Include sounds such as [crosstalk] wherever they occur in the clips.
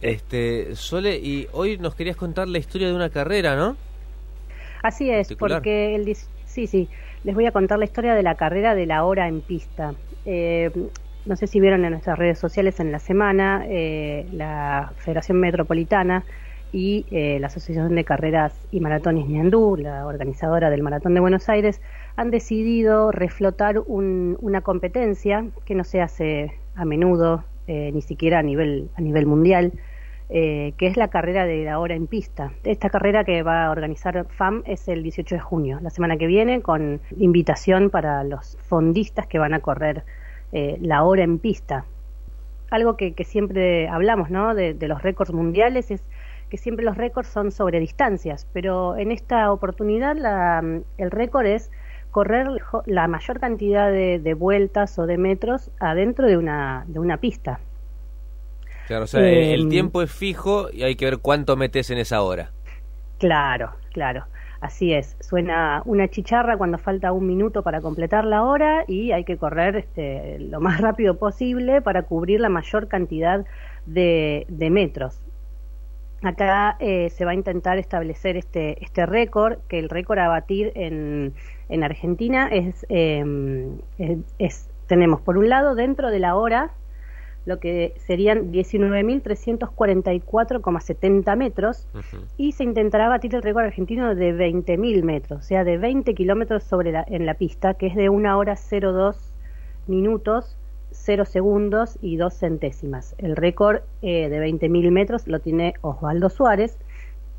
Este, Sole, y hoy nos querías contar la historia de una carrera, ¿no? Así es, Particular. porque el sí, sí, les voy a contar la historia de la carrera de la hora en pista. Eh, no sé si vieron en nuestras redes sociales en la semana, eh, la Federación Metropolitana y eh, la Asociación de Carreras y Maratones Ñandú, la organizadora del Maratón de Buenos Aires, han decidido reflotar un- una competencia que no se hace a menudo, eh, ni siquiera a nivel, a nivel mundial, eh, que es la carrera de la hora en pista. Esta carrera que va a organizar FAM es el 18 de junio, la semana que viene, con invitación para los fondistas que van a correr eh, la hora en pista. Algo que, que siempre hablamos ¿no? de, de los récords mundiales es que siempre los récords son sobre distancias, pero en esta oportunidad la- el récord es correr la mayor cantidad de, de vueltas o de metros adentro de una, de una pista. Claro, o sea, Eh, el tiempo es fijo y hay que ver cuánto metes en esa hora. Claro, claro. Así es. Suena una chicharra cuando falta un minuto para completar la hora y hay que correr este, lo más rápido posible para cubrir la mayor cantidad de, de metros. Acá eh, se va a intentar establecer este, este récord, que el récord a batir en, en Argentina es, eh, es- tenemos por un lado dentro de la hora lo que serían 19.344,70 metros Ujú. y se intentará batir el récord argentino de 20.000 metros, o sea, de 20 kilómetros sobre la, en la pista, que es de una hora 02 minutos, 0 segundos y 2 centésimas. El récord eh, de 20.000 metros lo tiene Osvaldo Suárez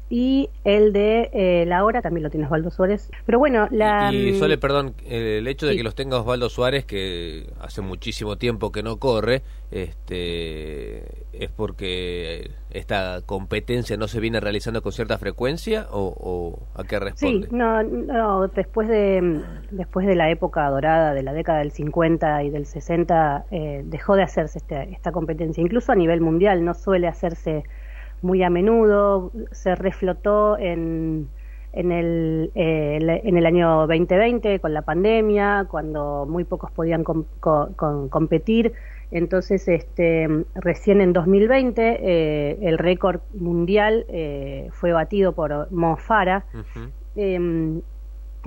y el de eh, la hora también lo tiene Osvaldo Suárez. Pero bueno, la... Y, y Sole, perdón, el hecho de Sí. que los tenga Osvaldo Suárez, que hace muchísimo tiempo que no corre, este, es porque esta competencia no se viene realizando con cierta frecuencia o, o a qué Sí, responde? no, no, después de después de la época dorada de la década del 50 y del 60 eh, dejó de hacerse este- esta competencia, incluso a nivel mundial no suele hacerse muy a menudo, se reflotó en en el, eh, en el año 2020 con la pandemia, cuando muy pocos podían com- co- con- competir. Entonces, este, recién en 2020 eh, el récord mundial eh, fue batido por Mo Farah, Ujú. eh,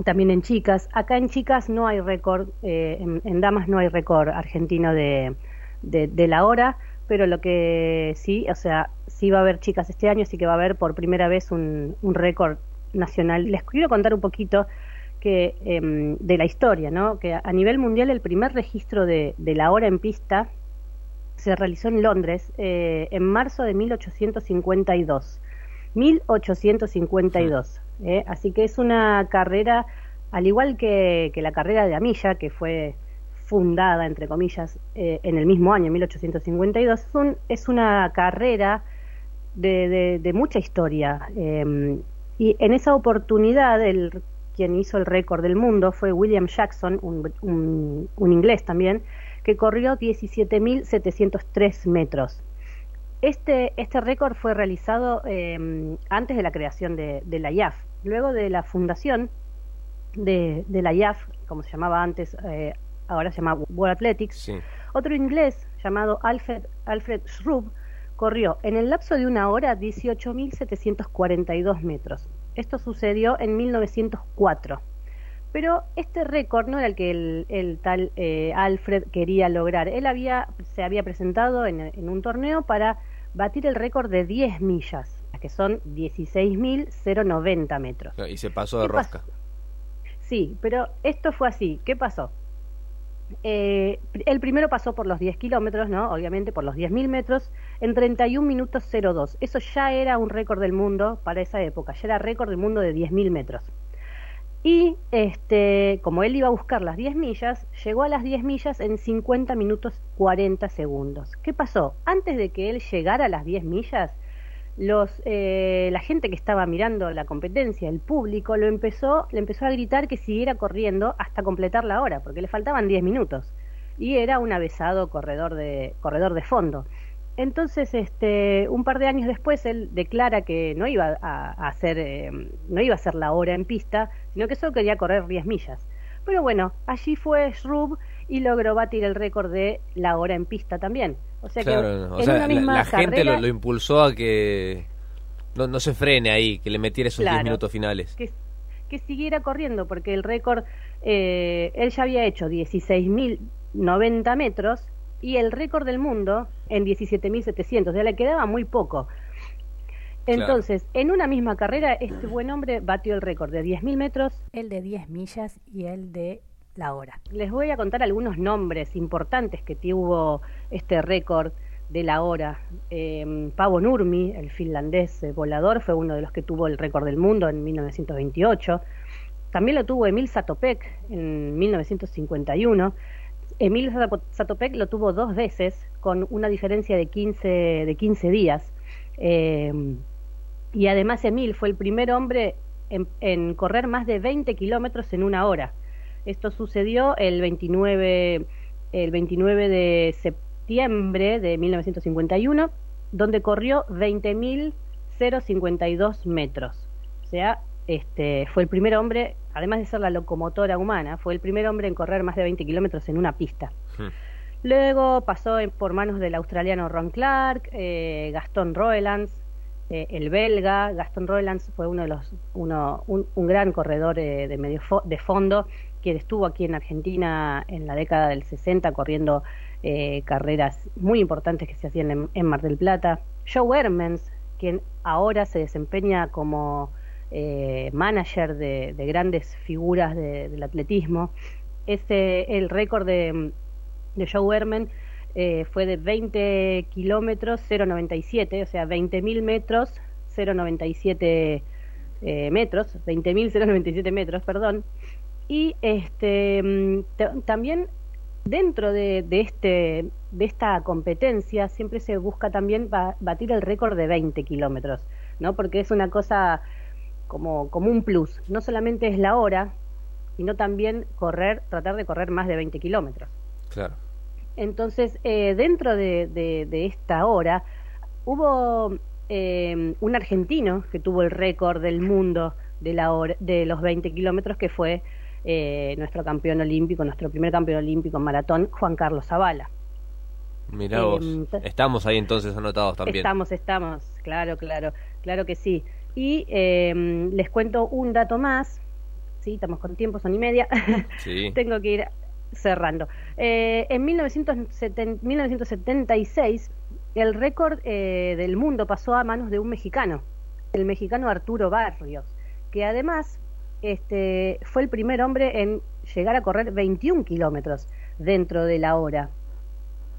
también en chicas. Acá en chicas no hay récord, eh, en, en damas no hay récord argentino de, de, de la hora, pero lo que sí, o sea, sí va a haber chicas este año, sí que va a haber por primera vez un, un récord nacional. Les quiero contar un poquito que em, de la historia, ¿no? Que a nivel mundial el primer registro de, de la hora en pista se realizó en Londres eh, en marzo de 1852. 1852. ¿eh? Así que es una carrera, al igual que, que la carrera de Amilla, que fue fundada, entre comillas, eh, en el mismo año, 1852, es, un- es una carrera de, de- mucha historia. eh, y en esa oportunidad, el, quien hizo el récord del mundo fue William Jackson, un, un- un inglés también, que corrió 17.703 metros. Este, este récord fue realizado eh, antes de la creación de, la IAF. Luego de la fundación de, de la IAF, como se llamaba antes, eh, ahora se llama World Athletics, Sí. otro inglés llamado Alfred, Alfred Schrub corrió en el lapso de una hora 18.742 metros. Esto sucedió en 1904. Pero este récord no era el que el, el tal eh, Alfred quería lograr. Él había, se había presentado en, en un torneo para batir el récord de 10 millas, que son 16.090 metros. Y se pasó de rosca. Sí, pero esto fue así. ¿Qué pasó? Eh, el primero pasó por los 10 kilómetros, ¿no? Obviamente por los 10.000 metros, en 31 minutos 02. Eso ya era un récord del mundo para esa época, ya era récord del mundo de 10.000 metros. Y este, como él iba a buscar las 10 millas, llegó a las 10 millas en 50 minutos 40 segundos. ¿Qué pasó? Antes de que él llegara a las 10 millas, los, eh, la gente que estaba mirando la competencia, el público, lo empezó, le empezó a gritar que siguiera corriendo hasta completar la hora, porque le faltaban 10 minutos. Y era un avesado corredor de, corredor de fondo. Entonces, este, un par de años después, él declara que no iba a, hacer, eh, no iba a hacer la hora en pista, sino que solo quería correr 10 millas. Pero bueno, allí fue Shrub y logró batir el récord de la hora en pista también. O sea que en una misma la, gente lo, impulsó a que no, no se frene ahí, que le metiera esos 10 minutos finales. Que, que, siguiera corriendo, porque el récord, eh, él ya había hecho 16.090 metros y el récord del mundo en 17.700, o sea, le quedaba muy poco. Entonces, en una misma carrera, este buen hombre batió el récord de 10.000 metros, el de 10 millas y el de la hora. Les voy a contar algunos nombres importantes que tuvo este récord de la hora. Eh, Pavo Nurmi, el finlandés eh, volador, fue uno de los que tuvo el récord del mundo en 1928. También lo tuvo Emil Satopek en 1951. Emil Satopek lo tuvo dos veces con una diferencia de 15, de 15 días. Eh, y además Emil fue el primer hombre en, correr más de 20 kilómetros en una hora. Esto sucedió el 29, el 29 de septiembre de 1951, donde corrió 20.052 metros. O sea, este, fue el primer hombre, además de ser la locomotora humana, fue el primer hombre en correr más de 20 kilómetros en una pista. Hmm. Luego pasó por manos del australiano Ron Clark, eh, Gastón Roelands, eh, el belga. Gastón Roelands fue uno de los, uno, un, gran corredor eh, de, medio de fondo que estuvo aquí en Argentina en la década del 60 corriendo carreras muy importantes que se hacían en, Mar del Plata. Joe Hermans, quien ahora se desempeña como eh, manager de, grandes figuras del atletismo. Ese, el récord de, Joe Herman eh, fue de 20 kilómetros 0,97, o sea, 20.000 metros 0,97 eh, metros, 20.000 0,97 metros, perdón. Y este mm, también dentro de, este de esta competencia siempre se busca también batir el récord de 20 kilómetros, ¿no? Porque es una cosa como, como un plus. No solamente es la hora, sino también correr, tratar de correr más de 20 kilómetros. Claro. Entonces, eh, dentro de, de, esta hora, hubo eh, un argentino que tuvo el récord del mundo de, la hora, de los 20 kilómetros, que fue eh, nuestro campeón olímpico, nuestro primer campeón olímpico en maratón, Juan Carlos Zavala. Mirá vos, estamos ahí entonces anotados también. Estamos, estamos, claro, claro, claro que sí. Y em, les cuento un dato más, sí, estamos con tiempo, son y media, [laughs] tengo que ir cerrando. Eh, en 1976, el récord eh, del mundo pasó a manos de un mexicano, el mexicano Arturo Barrios, que además este, fue el primer hombre en llegar a correr 21 kilómetros dentro de la hora.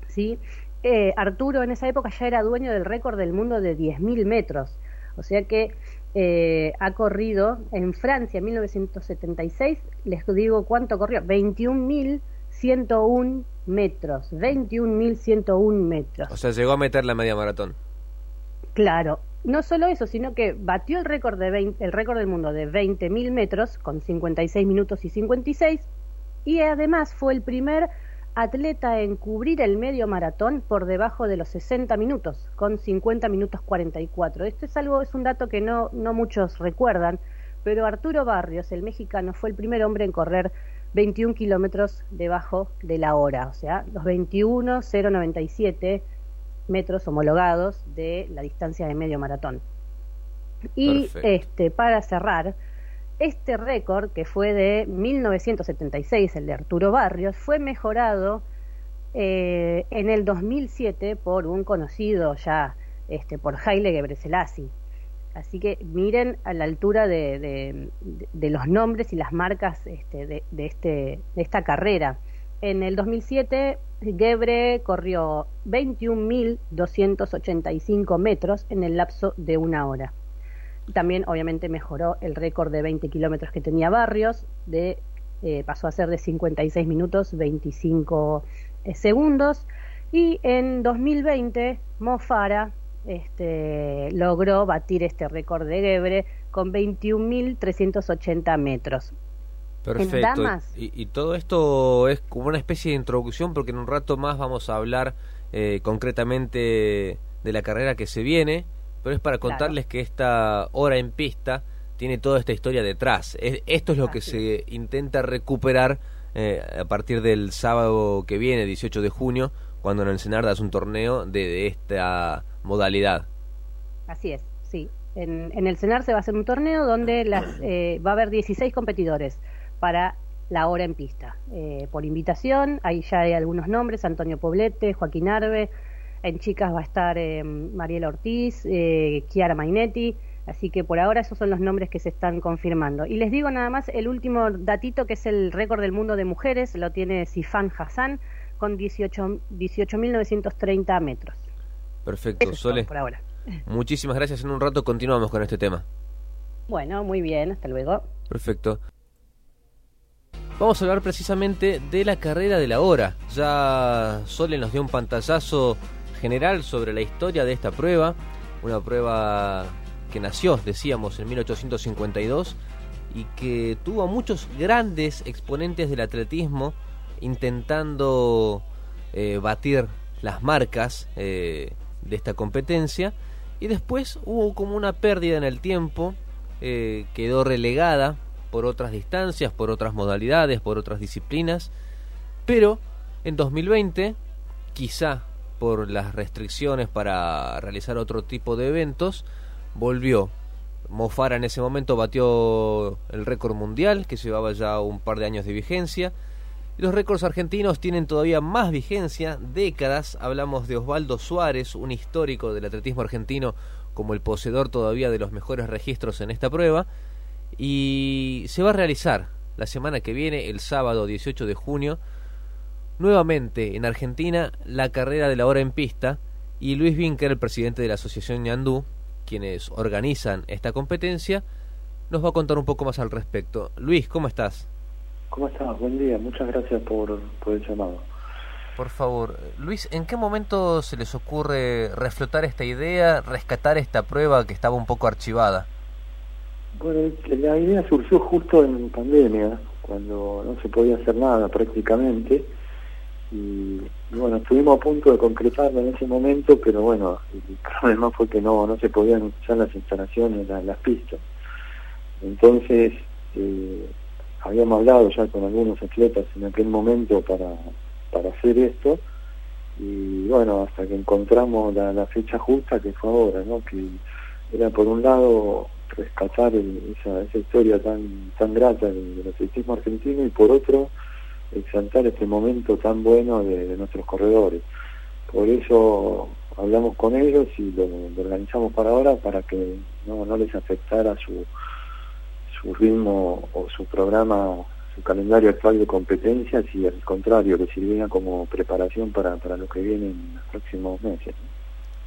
¿sí? Eh, Arturo en esa época ya era dueño del récord del mundo de 10.000 metros. O sea que eh, ha corrido en Francia en 1976, les digo cuánto corrió, 21.101 metros, 21.101 metros. O sea, llegó a meter la media maratón. Claro, no solo eso, sino que batió el récord, de el récord del mundo de 20.000 metros con 56 minutos y 56 y además fue el primer atleta en cubrir el medio maratón por debajo de los 60 minutos, con 50 minutos 44. Esto es algo, es un dato que no, no muchos recuerdan, pero Arturo Barrios, el mexicano, fue el primer hombre en correr 21 kilómetros debajo de la hora, o sea, los 21.097 metros homologados de la distancia de medio maratón. Y este, para cerrar, este récord, que fue de 1976, el de Arturo Barrios, fue mejorado eh, en el 2007 por un conocido ya, este, por Haile Gebrselassie. Así que miren a la altura de, los nombres y las marcas este, de, este, de esta carrera. En el 2007, Gebre corrió 21.285 metros en el lapso de una hora. También, obviamente, mejoró el récord de 20 kilómetros que tenía Barrios, de, eh, pasó a ser de 56 minutos 25 eh, segundos. Y en 2020, Mofara este, logró batir este récord de Gebre con 21.380 metros. Perfecto. Y, todo esto es como una especie de introducción porque en un rato más vamos a hablar eh, concretamente de la carrera que se viene, pero es para contarles que esta hora en pista tiene toda esta historia detrás. esto es lo que se intenta recuperar eh, a partir del sábado que viene, 18 de junio, cuando en el Senarda es un torneo de, esta modalidad. Así es, sí. En, el Senar se va a hacer un torneo donde las, [clears throat] eh, va a haber 16 competidores para la hora en pista. Eh, por invitación, ahí ya hay algunos nombres, Antonio Poblete, Joaquín Arbe, en chicas va a estar eh, Mariela Ortiz, eh, Chiara Mainetti, así que por ahora esos son los nombres que se están confirmando. Y les digo nada más el último datito que es el récord del mundo de mujeres, lo tiene Sifan Hassan con 18.930 metros. Perfecto, Sole. Por ahora. Muchísimas gracias. En un rato continuamos con este tema. Bueno, muy bien, hasta luego. Perfecto. Vamos a hablar precisamente de la carrera de la hora. Ya Sole nos dio un pantallazo general sobre la historia de esta prueba, una prueba que nació, decíamos, en 1852 y que tuvo muchos grandes exponentes del atletismo intentando eh, batir las marcas eh, de esta competencia y después hubo como una pérdida en el tiempo, eh, quedó relegada por otras distancias, por otras modalidades, por otras disciplinas, pero en 2020, quizá por las restricciones para realizar otro tipo de eventos, volvió. Mofara en ese momento batió el récord mundial, que llevaba ya un par de años de vigencia. Los récords argentinos tienen todavía más vigencia, décadas. Hablamos de Osvaldo Suárez, un histórico del atletismo argentino como el poseedor todavía de los mejores registros en esta prueba y se va a realizar la semana que viene, el sábado 18 de junio, nuevamente en Argentina la carrera de la hora en pista y Luis Vinker, el presidente de la Asociación Ñandú, quienes organizan esta competencia, nos va a contar un poco más al respecto. Luis, ¿cómo estás? ¿Cómo estás? Buen día, muchas gracias por, por el llamado. Por favor, Luis, ¿en qué momento se les ocurre reflotar esta idea, rescatar esta prueba que estaba un poco archivada? Bueno, la idea surgió justo en pandemia, cuando no se podía hacer nada prácticamente. Y, bueno, estuvimos a punto de concretarlo en ese momento, pero bueno, el problema fue que no, no se podían usar las instalaciones, las, pistas. Entonces, eh, habíamos hablado ya con algunos atletas en aquel momento para, para hacer esto. Y bueno, hasta que encontramos la fecha justa, que fue ahora, ¿no? Que era por un lado rescatar esa, esa, historia tan tan grata del, atletismo argentino y por otro exaltar este momento tan bueno de, nuestros corredores. Por eso hablamos con ellos y lo, organizamos para ahora para que no, no les afectara su, su ritmo o su programa, su calendario actual de competencias y al contrario, que sirviera como preparación para, para lo que viene en los próximos meses.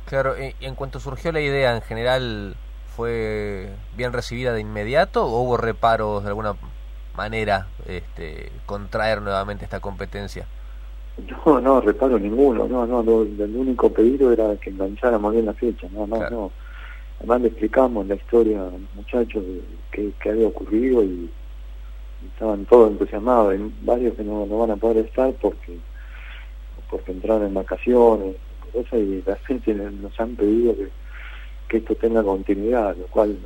Claro, y en cuanto surgió la idea en general, fue bien recibida de inmediato o hubo reparos de alguna manera este, contraer nuevamente esta competencia? No, no, reparo ninguno, no, no, el único pedido era que engancháramos bien la fecha, no, no, no. Además le explicamos la historia a los muchachos de qué, había ocurrido y, estaban todos entusiasmados, hay varios que no, no van a poder estar porque porque entraron en vacaciones, y la gente nos han pedido que que esto tenga continuidad, lo cual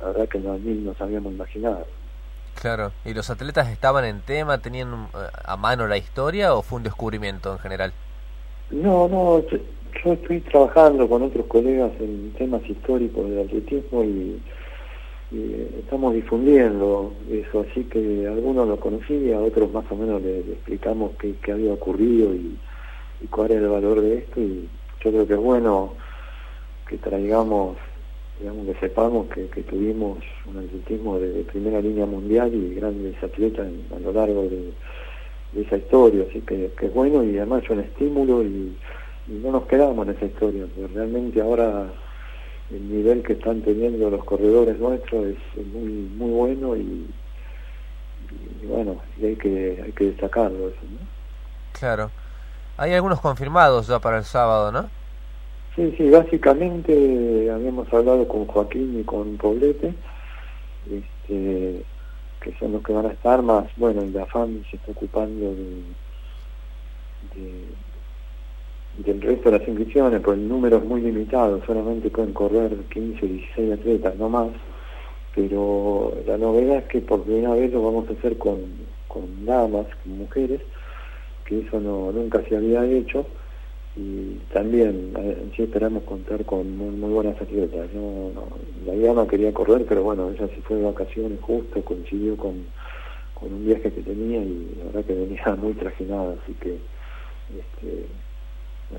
la verdad que no, ni nos habíamos imaginado. Claro, ¿y los atletas estaban en tema, tenían eh, a mano la historia o fue un descubrimiento en general? No, no, yo estoy trabajando con otros colegas en temas históricos del atletismo y, estamos difundiendo eso, así que algunos lo conocían, otros más o menos le, explicamos qué, qué, había ocurrido y, y cuál era el valor de esto y yo creo que es bueno que traigamos, digamos, que sepamos que, tuvimos un atletismo de, primera línea mundial y grandes atletas a lo largo de, esa historia, así que, es bueno y además es un estímulo y, no nos quedamos en esa historia, realmente ahora el nivel que están teniendo los corredores nuestros es muy muy bueno y, bueno, y hay que hay que destacarlo eso, ¿no? Claro. Hay algunos confirmados ya para el sábado, ¿no? Sí, sí, básicamente habíamos hablado con Joaquín y con Poblete, este, que son los que van a estar más, bueno, el AFAM se está ocupando de, del resto de las inscripciones, pues el número es muy limitado, solamente pueden correr 15 o 16 atletas, no más, pero la novedad es que por primera vez lo vamos a hacer con, con damas, con mujeres, que eso no nunca se había hecho, y también eh, sí esperamos contar con muy, buenas atletas. No, la idea no quería correr, pero bueno, ella se fue de vacaciones justo, coincidió con, con un viaje que tenía y la verdad que venía [laughs] muy trajinada, así que este,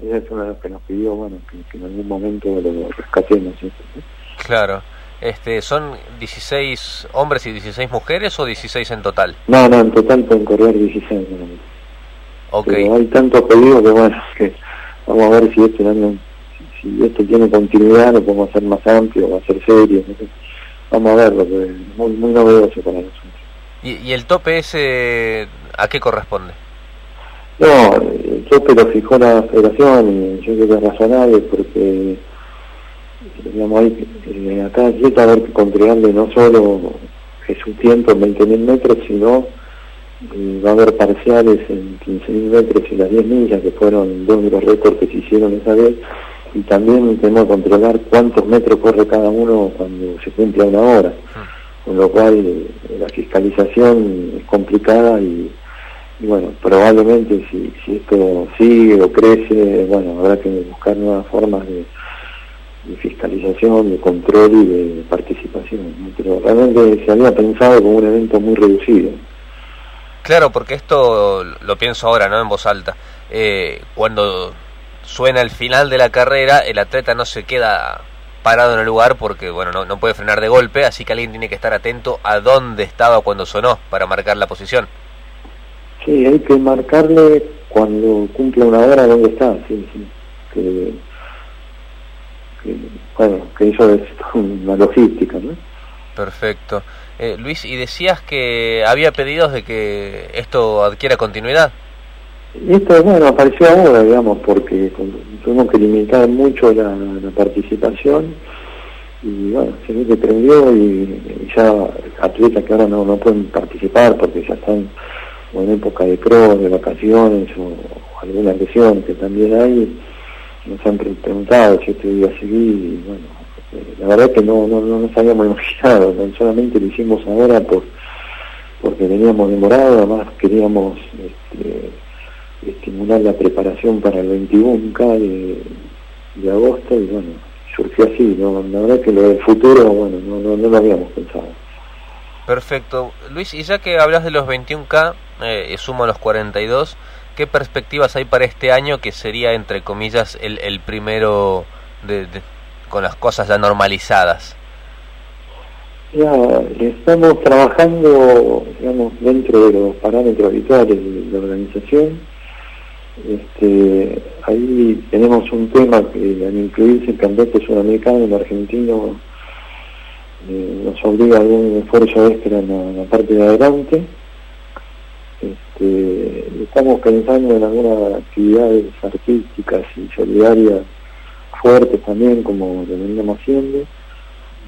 ella es una de las que nos pidió, bueno, que, en algún momento lo rescatemos. Claro. Este, ¿Son 16 hombres y 16 mujeres o 16 en total? No, no, en total pueden correr 16. Okay. Pero hay tantos pedidos que bueno, que vamos a ver si este año, si este tiene continuidad, lo podemos hacer más amplio, va a ser serio. Vamos a verlo, es muy, muy novedoso para nosotros. ¿Y, ¿Y el tope ese a qué corresponde? No, el tope lo fijó la federación y yo creo que es razonable porque digamos, hay, eh, a cada atleta va que controlarle no solo es su tiempo en 20.000 metros, sino va a haber parciales en 15.000 metros y las 10 millas, que fueron dos de los récords que se hicieron esa vez, y también tenemos que controlar cuántos metros corre cada uno cuando se cumpla una hora, con lo cual eh, la fiscalización es complicada y, bueno, probablemente si, si esto sigue o crece, bueno, habrá que buscar nuevas formas de, fiscalización, de control y de participación, pero realmente se había pensado como un evento muy reducido. Claro, porque esto lo pienso ahora, ¿no? En voz alta. Eh, cuando suena el final de la carrera, el atleta no se queda parado en el lugar porque, bueno, no, no puede frenar de golpe, así que alguien tiene que estar atento a dónde estaba cuando sonó para marcar la posición. Sí, hay que marcarle cuando cumple una hora dónde está, sí, sí. Que, bueno, que eso es [laughs] una logística, ¿no? Perfecto. Eh, Luis, y decías que había pedidos de que esto adquiera continuidad. Y esto, bueno, apareció ahora, digamos, porque tuvimos que limitar mucho la, participación y bueno, se ve que prendió y, ya atletas que ahora no, no pueden participar porque ya están en época de pro, de vacaciones o, alguna lesión que también hay, nos han preguntado si este día seguir y bueno, la verdad que no, no, no nos habíamos [laughs] imaginado, solamente lo hicimos ahora por porque veníamos demorado, además queríamos este, estimular la preparación para el 21K de, de agosto y bueno, surgió así, ¿no? la verdad que lo del futuro, bueno, no, no, no lo habíamos pensado. Perfecto. Luis, y ya que hablas de los 21K, eh, sumo los 42, ¿qué perspectivas hay para este año que sería, entre comillas, el, el primero de con las cosas ya normalizadas? Ya, estamos trabajando, digamos, dentro de los parámetros habituales de la organización. Este, ahí tenemos un tema que al incluirse el campeonato sudamericano, el argentino eh, nos obliga a algún esfuerzo extra en la, parte de adelante. Este, estamos pensando en algunas actividades artísticas y solidarias fuertes también, como lo veníamos haciendo.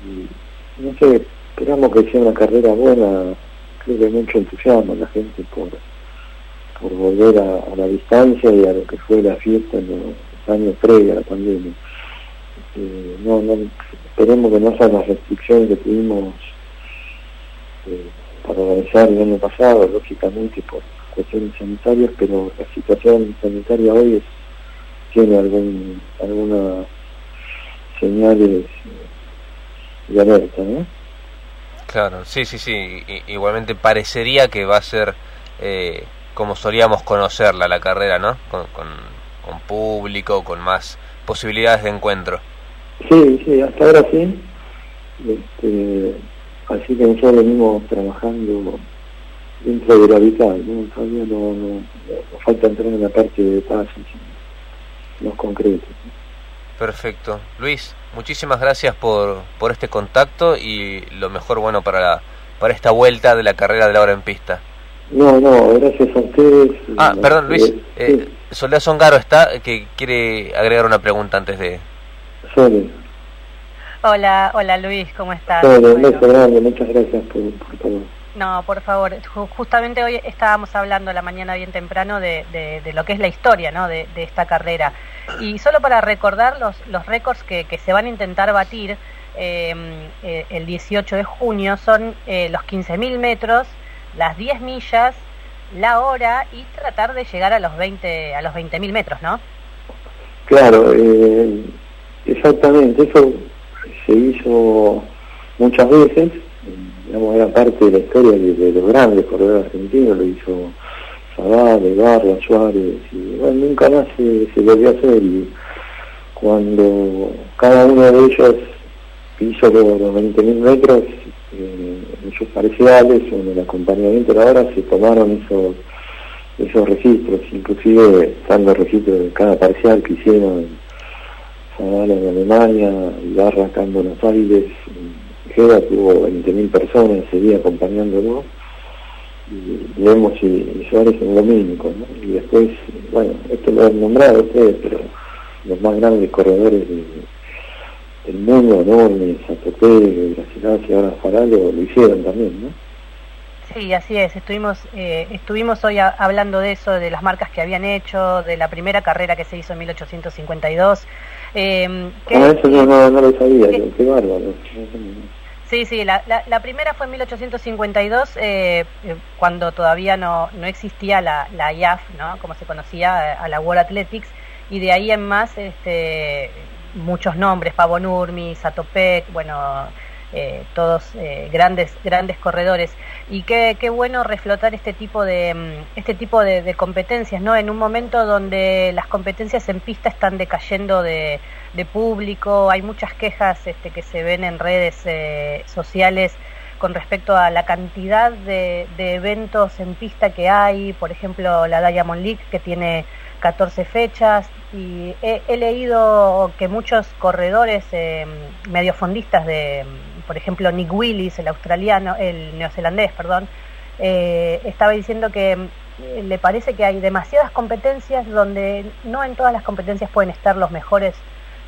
Y, no sé, esperamos que sea una carrera buena, creo que mucho entusiasmo en la gente por, por volver a, la distancia y a lo que fue la fiesta en los años previos a la pandemia. Eh, no, no, esperemos que no sean las restricciones que tuvimos eh, para organizar el año pasado, lógicamente por cuestiones sanitarias, pero la situación sanitaria hoy es tiene algún, alguna señales de alerta, ¿no? Claro, sí, sí, sí. igualmente parecería que va a ser eh, como solíamos conocerla la carrera, ¿no? Con, con, público, con más posibilidades de encuentro. Sí, sí, hasta ahora sí. Este, así que nosotros venimos trabajando dentro de la vital, ¿no? Todavía no, no, falta entrar en la parte de paz, los concretos. Perfecto. Luis, muchísimas gracias por, por este contacto y lo mejor bueno para, para esta vuelta de la carrera de la hora en pista. No, no, gracias a ustedes. Ah, perdón, Luis. Eh, Eh, Soledad Songaro está, que quiere agregar una pregunta antes de... Sole, Hola, hola Luis, ¿cómo estás? Un Bueno. muchas gracias por, por todo. No, por favor. Ju- Justamente hoy estábamos hablando la mañana bien temprano de, de- lo que es la historia ¿no? de, esta carrera. Y solo para recordar los, los récords que, que se van a intentar batir eh, eh, el 18 de junio son eh, los 15.000 metros, las 10 millas, la hora y tratar de llegar a los 20 a los 20.000 metros, ¿no? Claro, eh, exactamente, eso se hizo muchas veces, digamos, era parte de la historia de, los grandes corredores argentinos, lo hizo Zavala, Ibarra, Suárez, y bueno, nunca más se, se volvió a hacer, y cuando cada uno de ellos hizo los, los 20.000 metros, eh, en sus parciales, en el acompañamiento de la hora, se tomaron esos esos registros, inclusive estando registros de cada parcial que hicieron Zavala en Alemania, Ibarra acá en Buenos Aires, Jeda tuvo 20.000 personas ese día acompañándolo, y Lemos y, y Suárez en mismo, ¿no? Y después, bueno, esto lo han nombrado ustedes, pero los más grandes corredores de- del mundo, enormes, Satopé, Graciela y ahora Fará lo, hicieron también, ¿no? Sí, así es. Estuvimos, eh, estuvimos hoy a- hablando de eso, de las marcas que habían hecho, de la primera carrera que se hizo en 1852. Eh, que- Ah, eso no, no, no lo sabía, qué, qué bárbaro. Sí, sí, la, la, la primera fue en 1852, eh, eh, cuando todavía no, no existía la, la IAF, ¿no? como se conocía, a la World Athletics, y de ahí en más este, muchos nombres, Pavo Nurmi, Satopek, bueno, eh, todos eh, grandes grandes corredores. Y qué, qué bueno reflotar este tipo de mm, este tipo de competencias, ¿no? En un momento donde las competencias en pista están decayendo de, de público, hay muchas quejas este, que se ven en redes eh, sociales con respecto a la cantidad de, eventos en pista que hay, por ejemplo la Diamond League que tiene 14 fechas y he, he leído que muchos corredores eh, mediofondistas de, por ejemplo Nick Willis, el australiano, el neozelandés, perdón, eh, estaba diciendo que eh, le parece que hay demasiadas competencias donde no en todas las competencias pueden estar los mejores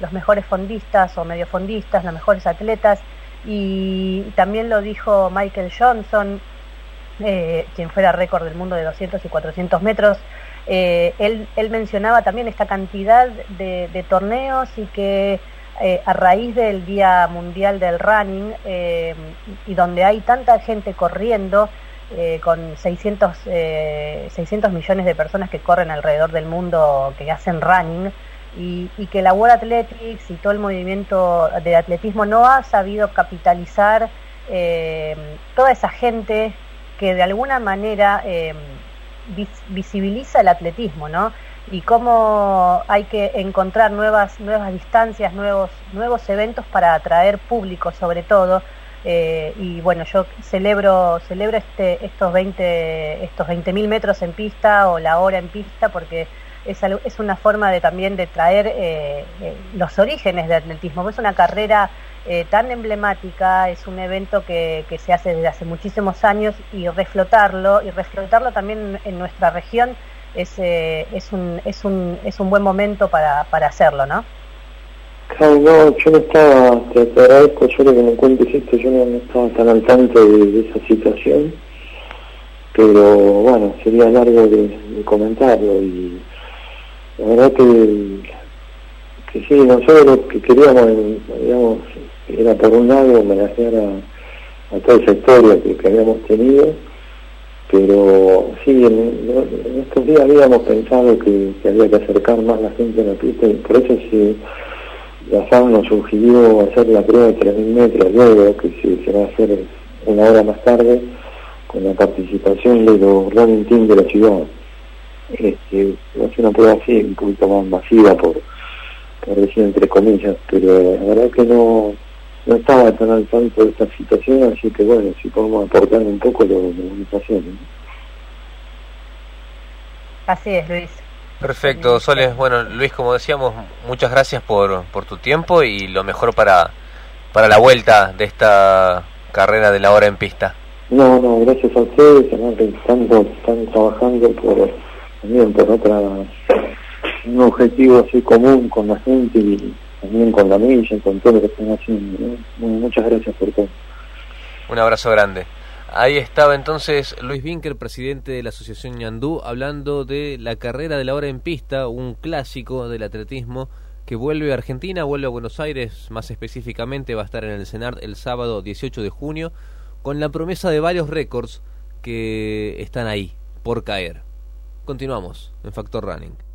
los mejores fondistas o mediofondistas, los mejores atletas y también lo dijo Michael Johnson, eh, quien fuera récord del mundo de 200 y 400 metros. Eh, él, él, mencionaba también esta cantidad de, torneos y que eh, a raíz del Día Mundial del Running eh, y donde hay tanta gente corriendo, con 600, 600 millones de personas que corren alrededor del mundo que hacen running, y, y, que la World Athletics y todo el movimiento de atletismo no ha sabido capitalizar eh, toda esa gente que de alguna manera eh, vis visibiliza el atletismo, ¿no? Y cómo hay que encontrar nuevas, nuevas distancias, nuevos, nuevos eventos para atraer público sobre todo. Eh, y bueno, yo celebro, celebro este, estos 20 estos 20.000 metros en pista o la hora en pista porque es, es una forma de también de traer eh, eh, los orígenes del atletismo. Es una carrera eh, tan emblemática, es un evento que, que, se hace desde hace muchísimos años y reflotarlo, y reflotarlo también en, nuestra región es, eh, es, un, es, un, es un buen momento para, para hacerlo, ¿no? Claro, yo no estaba, te, agradezco yo que me cuentes esto, yo no, estaba tan al tanto de, de, esa situación, pero bueno, sería largo de, de comentarlo y la verdad que, que sí, nosotros lo que queríamos, digamos, era por un lado homenajear a, a toda esa que, que, habíamos tenido, pero sí, en, estos días habíamos pensado que, que, había que acercar más la gente a la pista y por eso sí, la FAM nos sugirió hacer la prueba de 3.000 metros luego, que se, se va a hacer una hora más tarde, con la participación de los running team de la ciudad este, va a ser una prueba así, un poquito más masiva, por, por decir entre comillas, pero la verdad que no, no estaba tan al tanto de esta situación, así que bueno, si podemos aportar un poco lo, lo vamos a hacer. ¿no? Así es, Luis. Perfecto, Soles. Bueno, Luis, como decíamos, muchas gracias por, por tu tiempo y lo mejor para, para la vuelta de esta carrera de la hora en pista. No, no, gracias a ustedes, que están, están trabajando por, también por otra, un objetivo así común con la gente y también con la milla, con todo lo que están haciendo. muchas gracias por todo. Un abrazo grande. Ahí estaba entonces Luis Vinker, presidente de la Asociación Ñandú, hablando de la carrera de la hora en pista, un clásico del atletismo que vuelve a Argentina, vuelve a Buenos Aires, más específicamente va a estar en el CENAR el sábado 18 de junio, con la promesa de varios récords que están ahí, por caer. Continuamos en Factor Running.